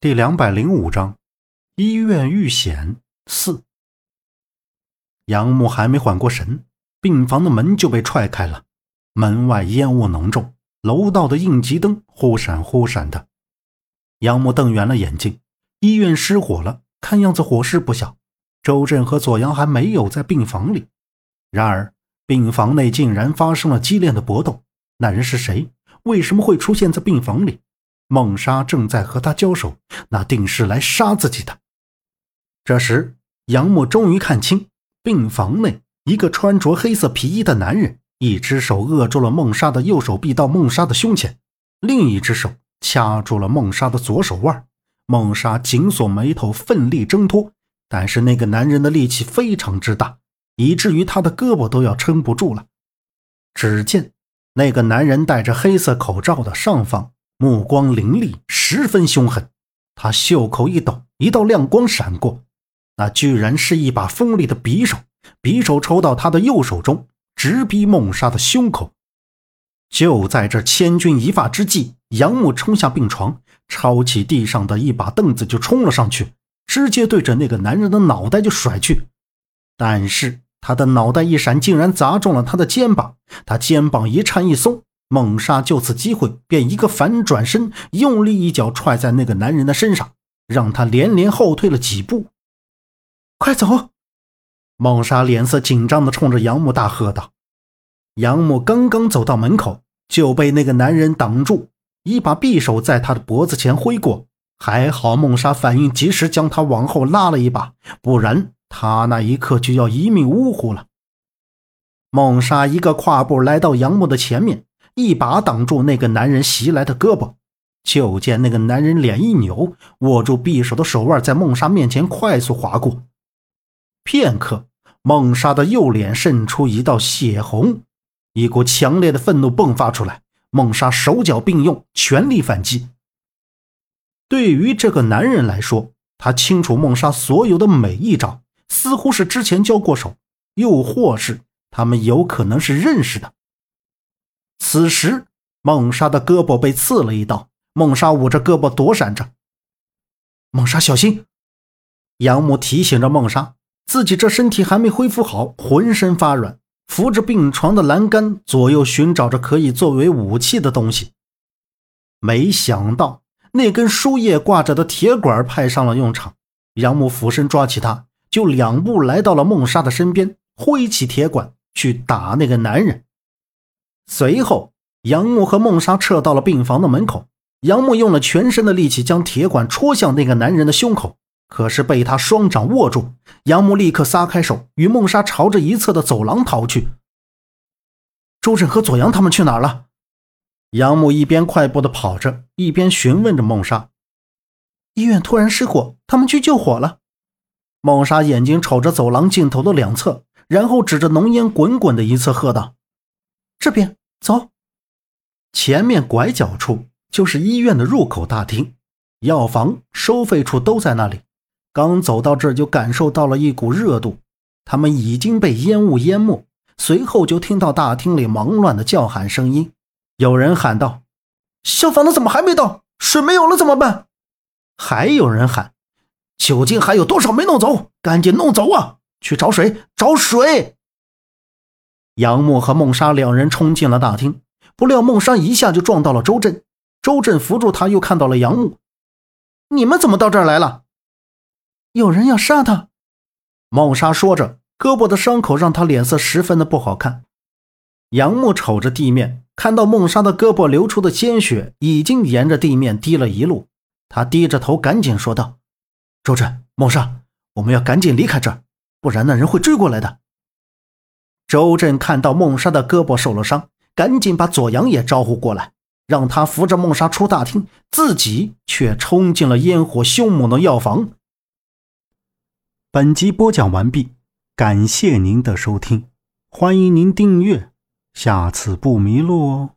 第两百零五章，医院遇险四。杨木还没缓过神，病房的门就被踹开了。门外烟雾浓重，楼道的应急灯忽闪忽闪的。杨木瞪圆了眼睛，医院失火了，看样子火势不小。周震和左阳还没有在病房里，然而病房内竟然发生了激烈的搏斗。那人是谁？为什么会出现在病房里？孟莎正在和他交手，那定是来杀自己的。这时，杨木终于看清，病房内一个穿着黑色皮衣的男人，一只手扼住了孟莎的右手臂到孟莎的胸前，另一只手掐住了孟莎的左手腕。孟莎紧锁眉头，奋力挣脱，但是那个男人的力气非常之大，以至于他的胳膊都要撑不住了。只见那个男人戴着黑色口罩的上方。目光凌厉，十分凶狠。他袖口一抖，一道亮光闪过，那居然是一把锋利的匕首。匕首抽到他的右手中，直逼孟莎的胸口。就在这千钧一发之际，杨木冲下病床，抄起地上的一把凳子就冲了上去，直接对着那个男人的脑袋就甩去。但是他的脑袋一闪，竟然砸中了他的肩膀。他肩膀一颤一松。孟莎就此机会，便一个反转身，用力一脚踹在那个男人的身上，让他连连后退了几步。快走！孟莎脸色紧张地冲着杨木大喝道。杨木刚刚走到门口，就被那个男人挡住，一把匕首在他的脖子前挥过。还好孟莎反应及时，将他往后拉了一把，不然他那一刻就要一命呜呼了。孟莎一个跨步来到杨木的前面。一把挡住那个男人袭来的胳膊，就见那个男人脸一扭，握住匕首的手腕在孟莎面前快速划过。片刻，孟莎的右脸渗出一道血红，一股强烈的愤怒迸发出来。孟莎手脚并用，全力反击。对于这个男人来说，他清楚孟莎所有的每一招，似乎是之前交过手，又或是他们有可能是认识的。此时，孟莎的胳膊被刺了一刀，孟莎捂着胳膊躲闪着。孟莎，小心！杨木提醒着孟莎，自己这身体还没恢复好，浑身发软，扶着病床的栏杆，左右寻找着可以作为武器的东西。没想到那根输液挂着的铁管派上了用场，杨木俯身抓起它，就两步来到了孟莎的身边，挥起铁管去打那个男人。随后，杨木和孟莎撤到了病房的门口。杨木用了全身的力气将铁管戳向那个男人的胸口，可是被他双掌握住。杨木立刻撒开手，与孟莎朝着一侧的走廊逃去。周震和左阳他们去哪儿了？杨木一边快步的跑着，一边询问着孟莎。医院突然失火，他们去救火了。孟莎眼睛瞅着走廊尽头的两侧，然后指着浓烟滚滚的一侧喝道：“这边。”走，前面拐角处就是医院的入口大厅，药房、收费处都在那里。刚走到这，就感受到了一股热度，他们已经被烟雾淹没。随后就听到大厅里忙乱的叫喊声音，有人喊道：“消防的怎么还没到？水没有了怎么办？”还有人喊：“究竟还有多少没弄走？赶紧弄走啊！去找水，找水！”杨木和孟莎两人冲进了大厅，不料孟莎一下就撞到了周震。周震扶住他，又看到了杨木。你们怎么到这儿来了？有人要杀他。孟莎说着，胳膊的伤口让他脸色十分的不好看。杨木瞅着地面，看到孟莎的胳膊流出的鲜血已经沿着地面滴了一路，他低着头赶紧说道：“周震，孟莎，我们要赶紧离开这儿，不然那人会追过来的。”周震看到孟莎的胳膊受了伤，赶紧把左阳也招呼过来，让他扶着孟莎出大厅，自己却冲进了烟火凶猛的药房。本集播讲完毕，感谢您的收听，欢迎您订阅，下次不迷路哦。